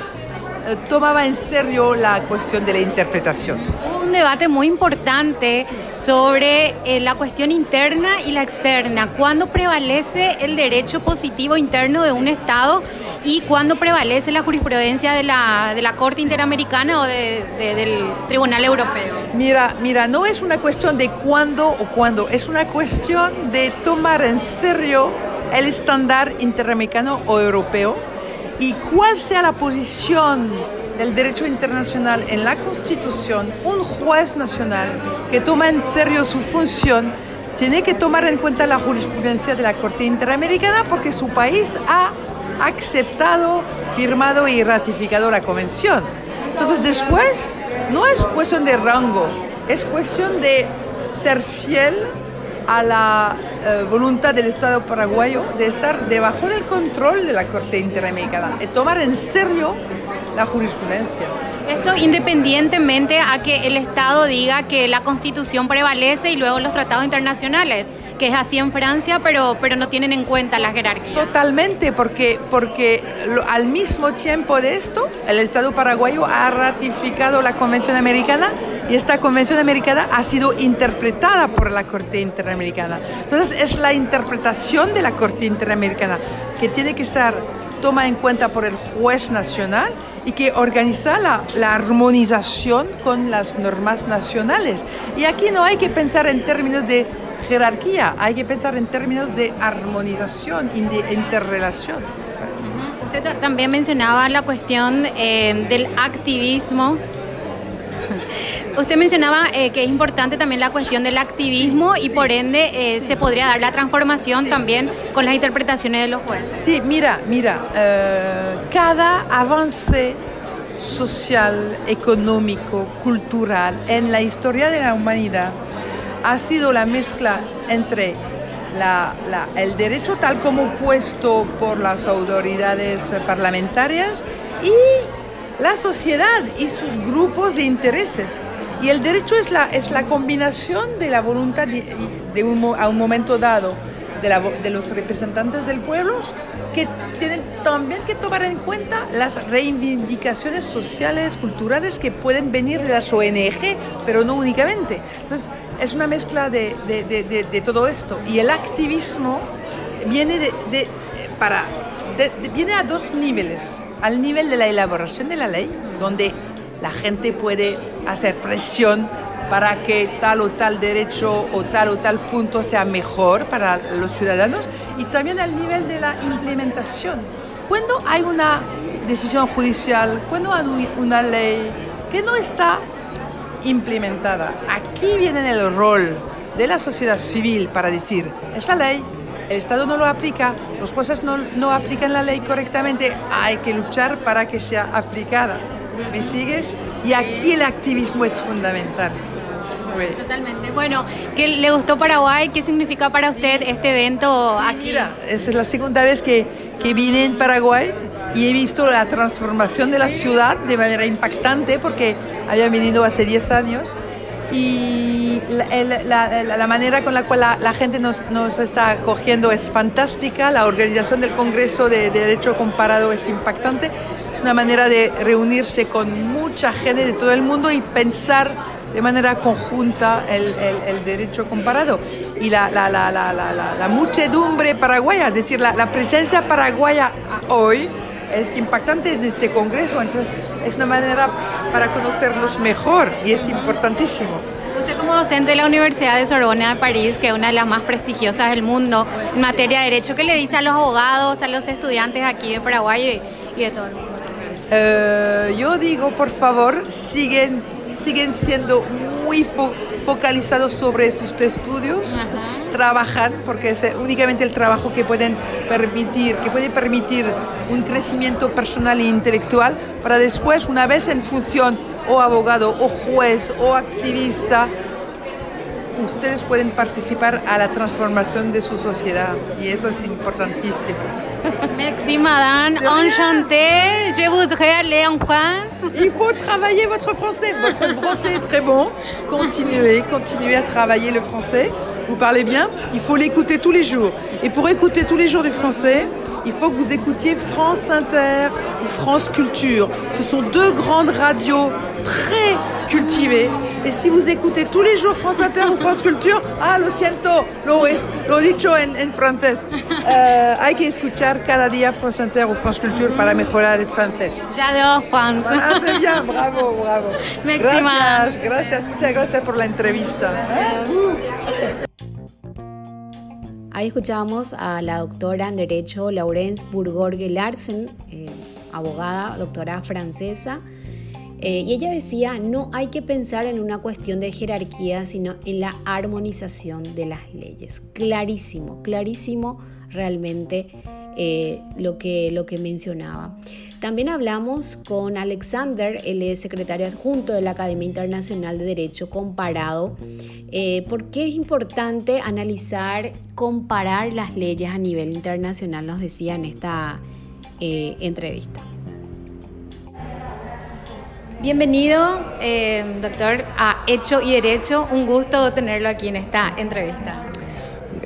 tomaba en serio la cuestión de la interpretación. Hubo un debate muy importante sobre eh, la cuestión interna y la externa. ¿Cuándo prevalece el derecho positivo interno de un Estado y cuándo prevalece la jurisprudencia de la, de la Corte Interamericana o del Tribunal Europeo? Mira, mira, no es una cuestión de cuándo o cuándo, es una cuestión de tomar en serio el estándar interamericano o europeo y cuál sea la posición del derecho internacional en la Constitución, un juez nacional que toma en serio su función tiene que tomar en cuenta la jurisprudencia de la Corte Interamericana porque su país ha aceptado, firmado y ratificado la convención. Entonces después no es cuestión de rango, es cuestión de ser fiel a la eh, voluntad del Estado paraguayo de estar debajo del control de la Corte Interamericana y tomar en serio la jurisprudencia. Esto independientemente a que el Estado diga que la Constitución prevalece y luego los tratados internacionales, que es así en Francia, pero, pero no tienen en cuenta la jerarquía. Totalmente, porque, porque al mismo tiempo de esto, el Estado paraguayo ha ratificado la Convención Americana y esta Convención Americana ha sido interpretada por la Corte Interamericana. Entonces es la interpretación de la Corte Interamericana que tiene que estar toma en cuenta por el juez nacional y que organiza la, la, armonización con las normas nacionales. Y aquí no hay que pensar en términos de jerarquía, hay que pensar en términos de armonización y de interrelación. Usted también mencionaba la cuestión eh, del activismo Usted mencionaba eh, que es importante también la cuestión del activismo y por ende eh, se podría dar la transformación también con las interpretaciones de los jueces. Sí, mira, mira, eh, cada avance social, económico, cultural en la historia de la humanidad ha sido la mezcla entre el derecho tal como puesto por las autoridades parlamentarias y la sociedad y sus grupos de intereses. Y el derecho es la, es la combinación de la voluntad de, un, a un momento dado de, de, los representantes del pueblo que tienen también que tomar en cuenta las reivindicaciones sociales, culturales que pueden venir de las ONG, pero no únicamente. Entonces, es una mezcla de, de todo esto. Y el activismo viene, de, para, viene a dos niveles. Al nivel de la elaboración de la ley, donde la gente puede hacer presión para que tal o tal derecho o tal o tal punto sea mejor para los ciudadanos y también al nivel de la implementación. Cuando hay una decisión judicial, cuando hay una ley que no está implementada, aquí viene el rol de la sociedad civil para decir, esta ley, el Estado no lo aplica, los jueces no, no aplican la ley correctamente, hay que luchar para que sea aplicada. ¿Me sigues? Y aquí el activismo es fundamental. Totalmente. Bueno, ¿qué le gustó Paraguay? ¿Qué significa para usted este evento aquí? Mira, es la segunda vez que, que vine en Paraguay y he visto la transformación de la ciudad de manera impactante porque había venido hace 10 años y la, la, manera con la cual la, gente nos, nos, está acogiendo es fantástica, la organización del Congreso de Derecho Comparado es impactante, es una manera de reunirse con mucha gente de todo el mundo y pensar de manera conjunta el, el, derecho comparado. Y la, la, la, la, muchedumbre paraguaya, es decir, la, presencia paraguaya hoy es impactante en este Congreso, entonces es una manera para conocernos mejor y es importantísimo. Usted como docente de la Universidad de Sorbona de París, que es una de las más prestigiosas del mundo en materia de derecho, ¿qué le dice a los abogados, a los estudiantes aquí de Paraguay y, de todo el mundo? Eh, yo digo, por favor, siguen, siguen siendo muy focalizados sobre sus estudios trabajan, porque es únicamente el trabajo que pueden permitir, que puede permitir un crecimiento personal e intelectual para después, una vez en función o abogado o juez o activista, ustedes pueden participar a la transformación de su sociedad y eso es importantísimo. Merci madame, enchantée, je voudrais aller en France. Il faut travailler votre français, votre français est très bon, continuez, continuez à travailler le français, vous parlez bien, il faut l'écouter tous les jours. Et pour écouter tous les jours du français, il faut que vous écoutiez France Inter ou France Culture. Ce sont deux grandes radios très cultivées. Et si vous écoutez tous les jours France Inter ou France Culture, ah, lo siento, lo, es, lo dicho en, en francés. Uh, hay que escuchar cada día France Inter o France Culture para mejorar el francés. J'adore France. Ah, c'est bien, bravo, bravo. Merci, gracias, gracias, muchas gracias por la entrevista. Ahí escuchamos a la doctora en Derecho Laurence Burgorge Larsen, eh, abogada, doctora francesa, eh, y ella decía, no hay que pensar en una cuestión de jerarquía, sino en la armonización de las leyes. Clarísimo, clarísimo realmente eh, lo, que, lo que mencionaba. También hablamos con Alexander, él es secretario adjunto de la Academia Internacional de Derecho Comparado, eh, por qué es importante analizar, comparar las leyes a nivel internacional, nos decía en esta entrevista. Bienvenido, eh, doctor, a Hecho y Derecho. Un gusto tenerlo aquí en esta entrevista.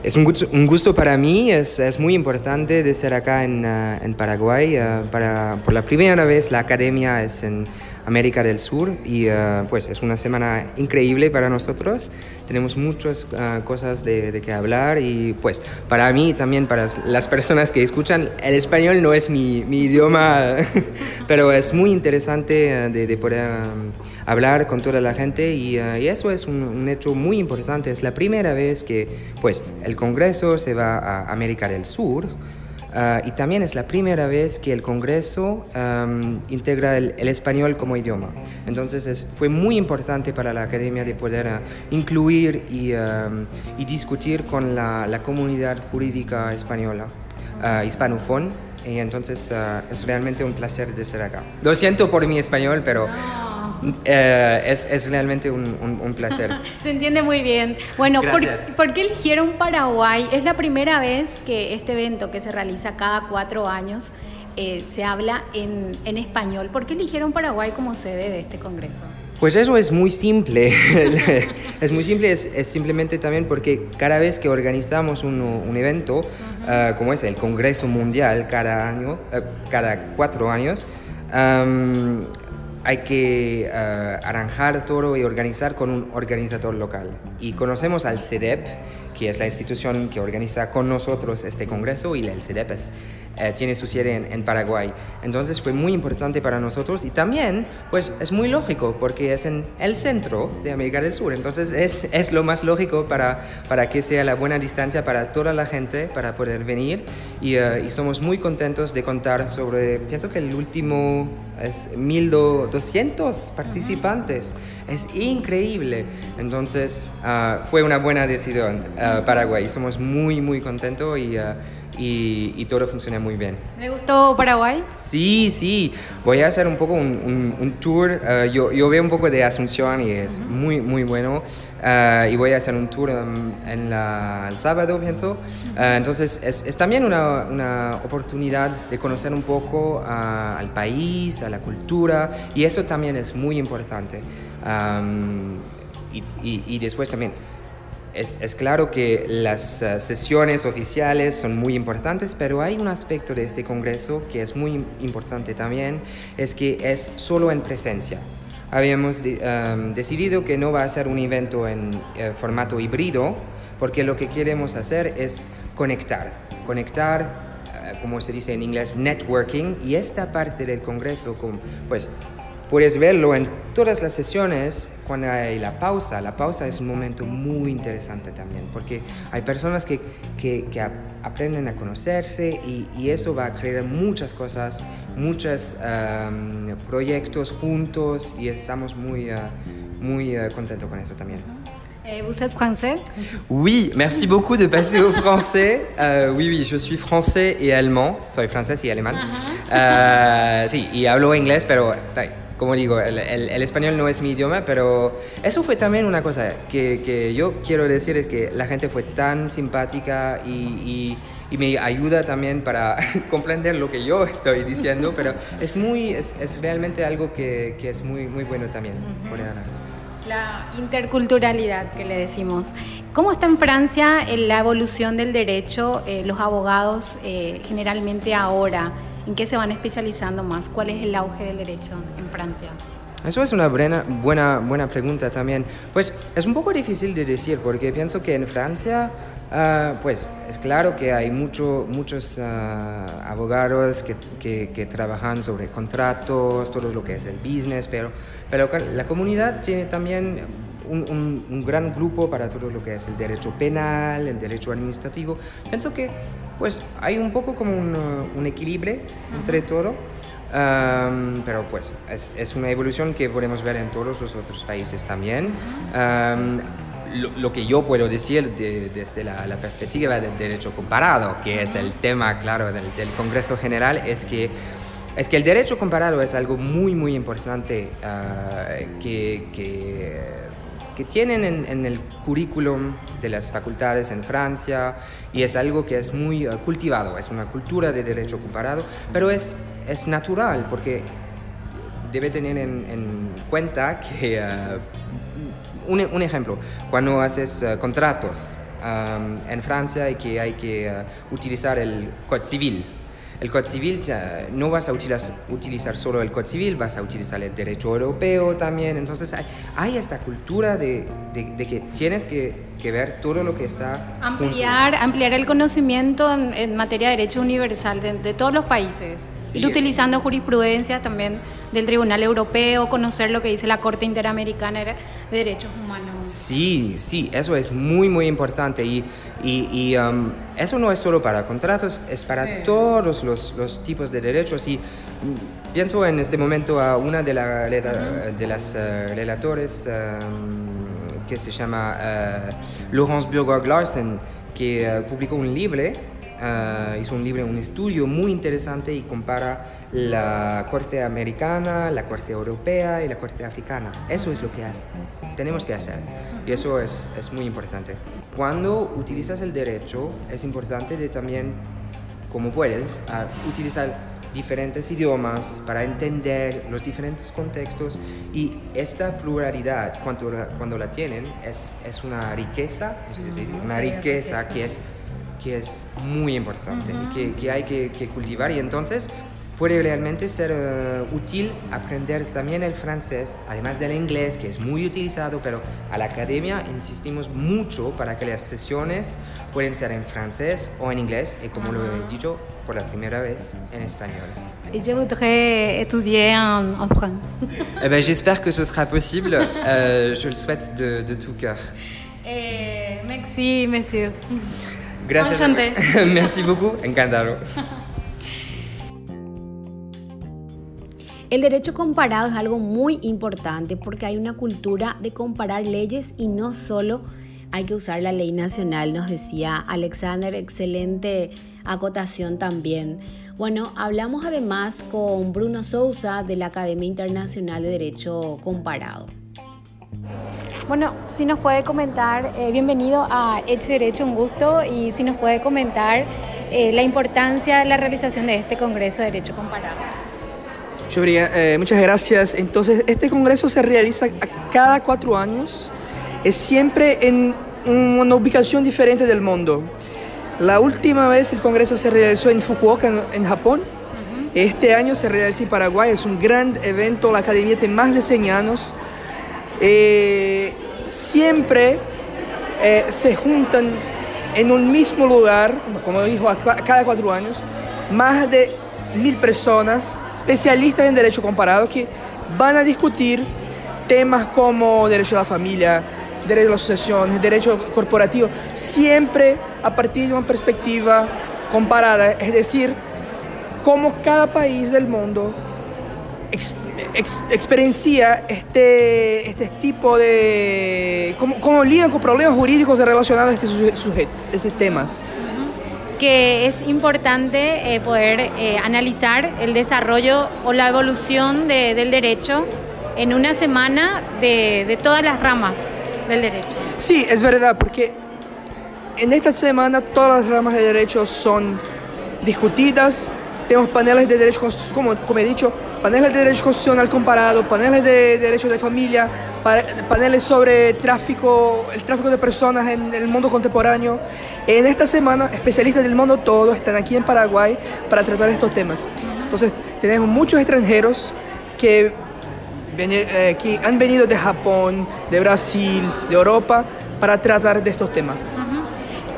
Es un gusto, un gusto para mí, es, es, muy importante de estar acá en, uh, en Paraguay. Uh, para, por la primera vez la academia es en América del Sur y uh, pues es una semana increíble para nosotros. Tenemos muchas cosas de, que hablar y pues para mí también, para las personas que escuchan, el español no es mi, mi idioma, pero es muy interesante de, de poder... Hablar con toda la gente y, y eso es un, un, hecho muy importante. Es la primera vez que pues, el Congreso se va a América del Sur uh, y también es la primera vez que el Congreso um, integra el, el, español como idioma. Entonces es, fue muy importante para la Academia de poder uh, incluir y, um, y, discutir con la, la comunidad jurídica española, hispanofón. Y entonces es realmente un placer de estar acá. Lo siento por mi español, pero... No. Eh, es, es, realmente un, un, un, placer. Se entiende muy bien. Bueno, ¿por, ¿por, qué eligieron Paraguay? Es la primera vez que este evento que se realiza cada cuatro años eh, se habla en, en español. ¿Por qué eligieron Paraguay como sede de este congreso? Pues eso es muy simple. es muy simple, es, es, simplemente también porque cada vez que organizamos un, un evento, uh como es el Congreso Mundial cada año, uh, cada cuatro años, um, hay que uh, arranjar todo y organizar con un organizador local. Y conocemos al CEDEP, que es la institución que organiza con nosotros este congreso, y el CEDEP es, eh, tiene su sede en, en, Paraguay. Entonces fue muy importante para nosotros y también pues es muy lógico porque es en el centro de América del Sur. Entonces es, es lo más lógico para, para que sea la buena distancia para toda la gente para poder venir y, uh, y somos muy contentos de contar sobre, pienso que el último es 1200 participantes. Es increíble. Entonces uh, fue una buena decisión uh, Paraguay. Somos muy, muy contentos y, uh, y, y, todo funciona muy bien. ¿Le gustó Paraguay? Sí, sí. Voy a hacer un poco un, un, un tour. yo, yo, veo un poco de Asunción y es -huh. muy, muy bueno. y voy a hacer un tour um, en la, el sábado, pienso. entonces es, es, también una, una, oportunidad de conocer un poco al país, a la cultura. Y eso también es muy importante. Um, y, y, y, después también, es, es claro que las uh, sesiones oficiales son muy importantes, pero hay un aspecto de este Congreso que es muy importante también, es que es solo en presencia. Habíamos um, decidido que no va a ser un evento en uh, formato híbrido, porque lo que queremos hacer es conectar, conectar uh, como se dice en inglés, networking, y esta parte del Congreso, con, pues Puedes verlo en todas las sesiones cuando hay la pausa. La pausa es un momento muy interesante también porque hay personas que, que, que aprenden a conocerse y, y, eso va a crear muchas cosas, muchos um, proyectos juntos y estamos muy, uh, muy uh, contentos con eso también. Et vous êtes français Oui, merci beaucoup de passer au français. Euh, oui, oui, je suis français et allemand. Soy francés y alemán. Uh, sí, y hablo inglés, pero como digo, el, el, el, español no es mi idioma, pero eso fue también una cosa que, que yo quiero decir, es que la gente fue tan simpática y, y, y me ayuda también para comprender lo que yo estoy diciendo, pero es, muy, es, es realmente algo que, que, es muy, muy bueno también. Uh -huh. por la interculturalidad que le decimos. ¿Cómo está en Francia en la evolución del derecho, eh, los abogados eh, generalmente ahora? ¿En qué se van especializando más? ¿Cuál es el auge del derecho en Francia? Eso es una buena, buena, buena pregunta también. Pues es un poco difícil de decir porque pienso que en Francia, uh, pues es claro que hay mucho, muchos uh, abogados que, que, que, trabajan sobre contratos, todo lo que es el business, pero, pero la comunidad tiene también un, un, un, gran grupo para todo lo que es el derecho penal, el derecho administrativo. Pienso que pues hay un poco como un, un equilibrio entre todo. Um, pero pues es, es, una evolución que podemos ver en todos los otros países también. Um, lo, lo, que yo puedo decir de, desde la, la, perspectiva del derecho comparado, que es el tema, claro, del, del, Congreso General, es que, es que el derecho comparado es algo muy, muy importante uh, que, que, que, tienen en, en, el currículum de las facultades en Francia y es algo que es muy uh, cultivado, es una cultura de derecho comparado, pero es es natural porque debe tener en, en cuenta que, uh, un, un, ejemplo, cuando haces uh, contratos um, en Francia y que hay que uh, utilizar el Código Civil, el Código Civil ya, no vas a utilizar, utilizar, solo el Código Civil, vas a utilizar el derecho europeo también. Entonces hay, hay esta cultura de, de, de, que tienes que, que, ver todo lo que está... Ampliar, ampliar el conocimiento en, en, materia de derecho universal de, de todos los países. Sí, ir utilizando es. jurisprudencia también del Tribunal Europeo, conocer lo que dice la Corte Interamericana de Derechos Humanos. Sí, sí, eso es muy, muy importante y, y, y um, eso no es solo para contratos, es para sí. todos los, los, tipos de derechos y mm, pienso en este momento a una de, la, de, de las uh, relatores um, que se llama uh, Laurence Burger Larsen, que publicó un libro Uh, hizo un libro, un estudio muy interesante y compara la corte americana, la corte europea y la corte africana. Eso es lo que hace, tenemos que hacer y eso es, es muy importante. Cuando utilizas el derecho es importante de también, como puedes, uh, utilizar diferentes idiomas para entender los diferentes contextos y esta pluralidad cuando la, cuando la tienen es, es una riqueza, una riqueza que es que es muy importante uh -huh. y que, que hay que, que, cultivar y entonces puede realmente ser uh, útil aprender también el francés, además del inglés, que es muy utilizado, pero a la academia insistimos mucho para que las sesiones pueden ser en francés o en inglés, y como uh -huh. lo he dicho por la primera vez, en español. Et je voudrais étudier en, en France. eh ben, J'espère que ce sera possible, euh, je le souhaite de, de tout cœur. Eh, merci, monsieur. Gracias. Enchanté. Merci beaucoup. Encantado. El derecho comparado es algo muy importante porque hay una cultura de comparar leyes y no solo hay que usar la ley nacional, nos decía Alexander, excelente acotación también. Bueno, hablamos además con Bruno Sousa de la Academia Internacional de Derecho Comparado. Bueno, si nos puede comentar, eh, bienvenido a Hecho Derecho, un gusto, y si nos puede comentar eh, la importancia de la realización de este Congreso de Derecho Comparado. Eh, muchas gracias. Entonces, este Congreso se realiza cada cuatro años, es siempre en una ubicación diferente del mundo. La última vez el Congreso se realizó en Fukuoka, en, en Japón. Este año se realiza en Paraguay, es un gran evento, la Academia tiene más de 100 años. Eh, siempre eh, se juntan en un mismo lugar, como dijo, cada cuatro años, más de mil personas, especialistas en derecho comparado, que van a discutir temas como derecho a la familia, derecho a las asociaciones, derecho corporativo, siempre a partir de una perspectiva comparada, es decir, cómo cada país del mundo experiencia este, este tipo de... cómo, cómo lidian con problemas jurídicos relacionados a estos, estos temas que es importante eh, poder eh, analizar el desarrollo o la evolución del derecho en una semana de, de, todas las ramas del derecho. Sí, es verdad, porque en esta semana todas las ramas de derecho son discutidas. Tenemos paneles de derecho, como, como he dicho, paneles de derecho constitucional comparado, paneles de derecho de familia, paneles sobre tráfico, el tráfico de personas en el mundo contemporáneo. En esta semana, especialistas del mundo todo están aquí en Paraguay para tratar estos temas. Entonces, tenemos muchos extranjeros que, eh, que han venido de Japón, de Brasil, de Europa, para tratar de estos temas.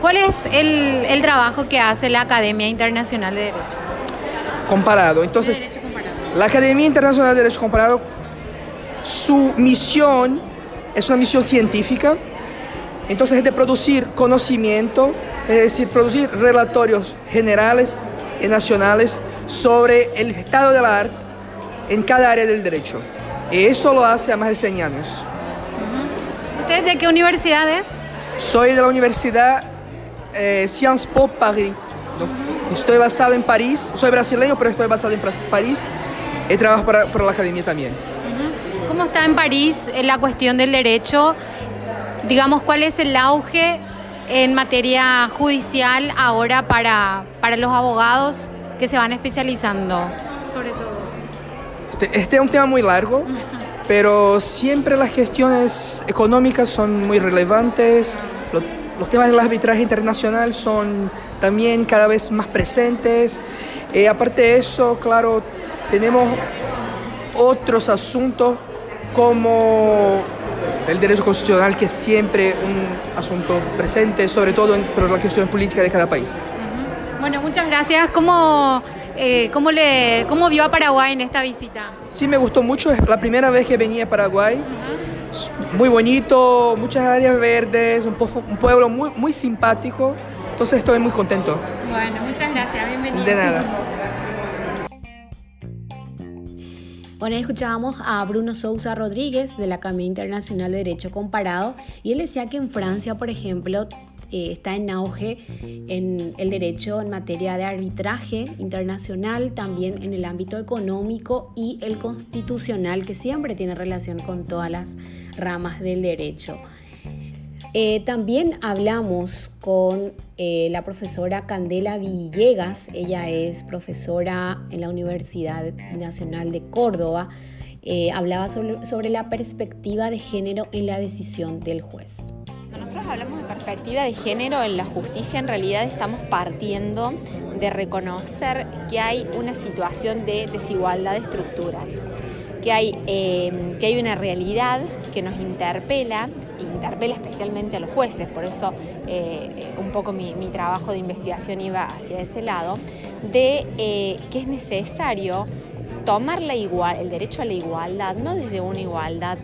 ¿Cuál es el, el trabajo que hace la Academia Internacional de Derecho? Comparado. Entonces, la Academia Internacional de Derecho Comparado, su misión es una misión científica, entonces es de producir conocimiento, es decir, producir relatorios generales y nacionales sobre el estado del arte en cada área del derecho. Y eso lo hace a más de 100 años. ¿Usted de qué universidad es? Soy de la Universidad eh, Sciences Po Paris. Estoy basado en París, soy brasileño, pero estoy basado en París he trabajado para, para la academia también. ¿Cómo está en París en la cuestión del derecho? Digamos, ¿cuál es el auge en materia judicial ahora para, para los abogados que se van especializando, sobre todo? Este, este es un tema muy largo, pero siempre las cuestiones económicas son muy relevantes. Los, los temas del arbitraje internacional son también cada vez más presentes. Eh, aparte de eso, claro, tenemos otros asuntos como el derecho constitucional, que es siempre un asunto presente, sobre todo en la cuestión política de cada país. Bueno, muchas gracias. ¿Cómo, eh, cómo, le, ¿Cómo vio a Paraguay en esta visita? Sí, me gustó mucho. Es la primera vez que venía a Paraguay. Muy bonito, muchas áreas verdes, un, un pueblo muy, muy simpático. Entonces estoy muy contento. Bueno, muchas gracias. Bienvenido. De nada. Bueno, escuchábamos a Bruno Sousa Rodríguez de la Academia Internacional de Derecho Comparado y él decía que en Francia, por ejemplo, eh, está en auge en el derecho en materia de arbitraje internacional, también en el ámbito económico y el constitucional, que siempre tiene relación con todas las ramas del derecho. Eh, también hablamos con eh, la profesora Candela Villegas, ella es profesora en la Universidad Nacional de Córdoba, eh, hablaba sobre, la perspectiva de género en la decisión del juez. Cuando nosotros hablamos de perspectiva de género en la justicia, en realidad estamos partiendo de reconocer que hay una situación de desigualdad estructural, que hay, que hay una realidad que nos interpela interpela especialmente a los jueces, por eso eh, eh, un poco mi, trabajo de investigación iba hacia ese lado, de eh, que es necesario tomar la igual, el derecho a la igualdad, no desde una igualdad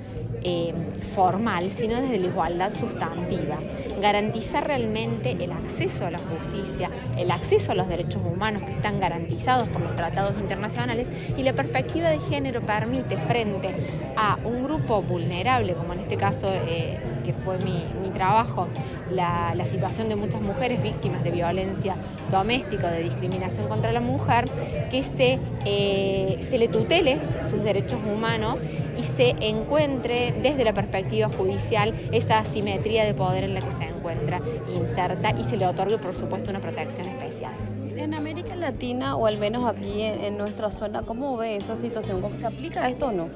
formal, sino desde la igualdad sustantiva. Garantizar realmente el acceso a la justicia, el acceso a los derechos humanos que están garantizados por los tratados internacionales y la perspectiva de género permite frente a un grupo vulnerable, como en este caso fue mi, trabajo, la, situación de muchas mujeres víctimas de violencia doméstica o de discriminación contra la mujer, que se, eh, se le tutele sus derechos humanos y se encuentre desde la perspectiva judicial esa asimetría de poder en la que se encuentra inserta y se le otorgue, por supuesto, una protección especial. En América Latina, o al menos aquí en, nuestra zona, ¿cómo ve esa situación? ¿Cómo se aplica esto o no?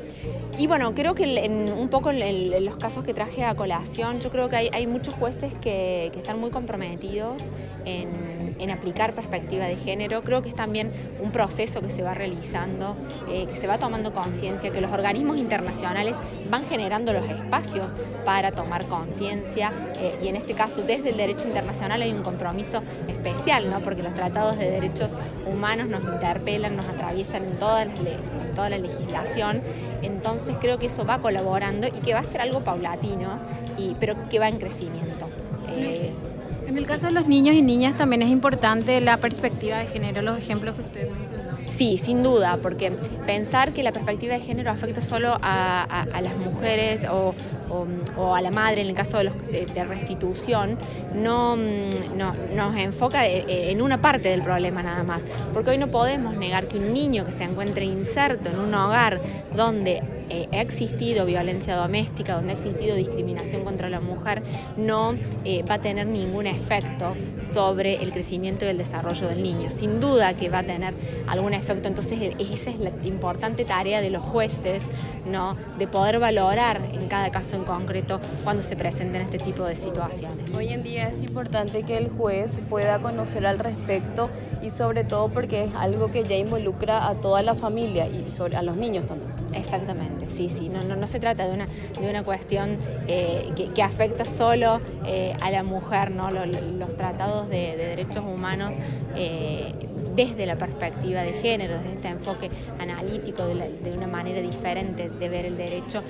Y bueno, creo que en, un poco en, los casos que traje a colación, yo creo que hay, muchos jueces que, están muy comprometidos en, aplicar perspectiva de género. Creo que es también un proceso que se va realizando, eh, que se va tomando conciencia, que los organismos internacionales van generando los espacios para tomar conciencia eh, y en este caso desde el derecho internacional hay un compromiso especial, ¿no? porque los tratados de derechos humanos nos interpelan, nos atraviesan en, toda la legislación. Entonces creo que eso va colaborando y que va a ser algo paulatino, y, pero que va en crecimiento. Eh, en el caso de los niños y niñas también es importante la perspectiva de género, los ejemplos que usted mencionó. Sí, sin duda, porque pensar que la perspectiva de género afecta solo a, las mujeres o, a la madre en el caso de, los, de, restitución no, mm, no, nos enfoca eh, eh, en una parte del problema nada más. Porque hoy no podemos negar que un niño que se encuentre inserto en un hogar donde eh, ha existido violencia doméstica, donde ha existido discriminación contra la mujer, no eh, va a tener ningún efecto sobre el crecimiento y el desarrollo del niño. Sin duda que va a tener algún efecto, entonces e, esa es la importante tarea de los jueces, ¿no? de poder valorar en cada caso en concreto cuando se presenten este tipo de situaciones. Hoy en día es importante que el juez pueda conocer al respecto y sobre todo porque es algo que ya involucra a toda la familia y sobre, a los niños también. Exactamente, sí, sí. No, no, se trata de una, de una cuestión eh, que, afecta solo eh, a la mujer, ¿no? Los, tratados de, derechos humanos eh, desde la perspectiva de género, desde este enfoque analítico, de, una manera diferente de ver el derecho,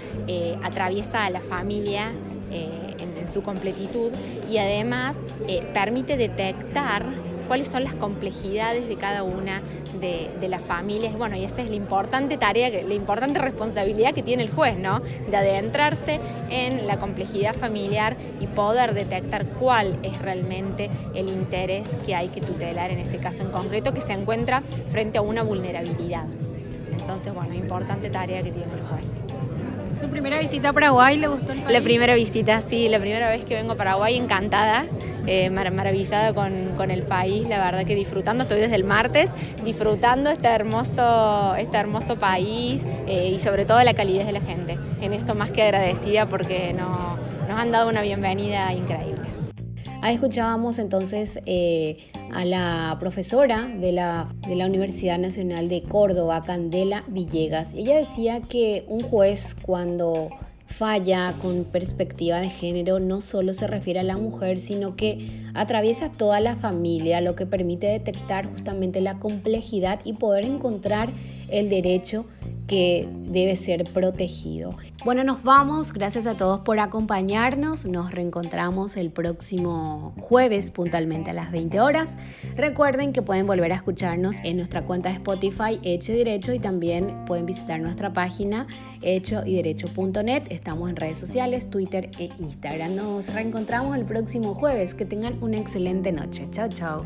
atraviesa a la familia en, en, su completitud y además permite detectar cuáles son las complejidades de cada una de, las familias. Bueno, y esa es la importante tarea, la importante responsabilidad que tiene el juez, ¿no? De adentrarse en la complejidad familiar y poder detectar cuál es realmente el interés que hay que tutelar en ese caso en concreto que se encuentra frente a una vulnerabilidad. Entonces, bueno, importante tarea que tiene el juez. ¿Su primera visita a Paraguay le gustó el país? La primera visita, sí, la primera vez que vengo a Paraguay, encantada, eh, maravillada con, el país, la verdad que disfrutando, estoy desde el martes, disfrutando este hermoso, este hermoso país eh, y sobre todo la calidez de la gente. En esto más que agradecida porque no, nos han dado una bienvenida increíble. Ahí escuchábamos entonces eh, a la profesora de la, de la Universidad Nacional de Córdoba, Candela Villegas. Ella decía que un juez cuando falla con perspectiva de género no solo se refiere a la mujer, sino que atraviesa toda la familia, lo que permite detectar justamente la complejidad y poder encontrar el derecho que debe ser protegido. Bueno, nos vamos. Gracias a todos por acompañarnos. Nos reencontramos el próximo jueves puntualmente a las 20 horas. Recuerden que pueden volver a escucharnos en nuestra cuenta de Spotify Hecho y Derecho y también pueden visitar nuestra página hechoyderecho.net. Estamos en redes sociales, Twitter e Instagram. Nos reencontramos el próximo jueves. Que tengan una excelente noche. Chao, chao.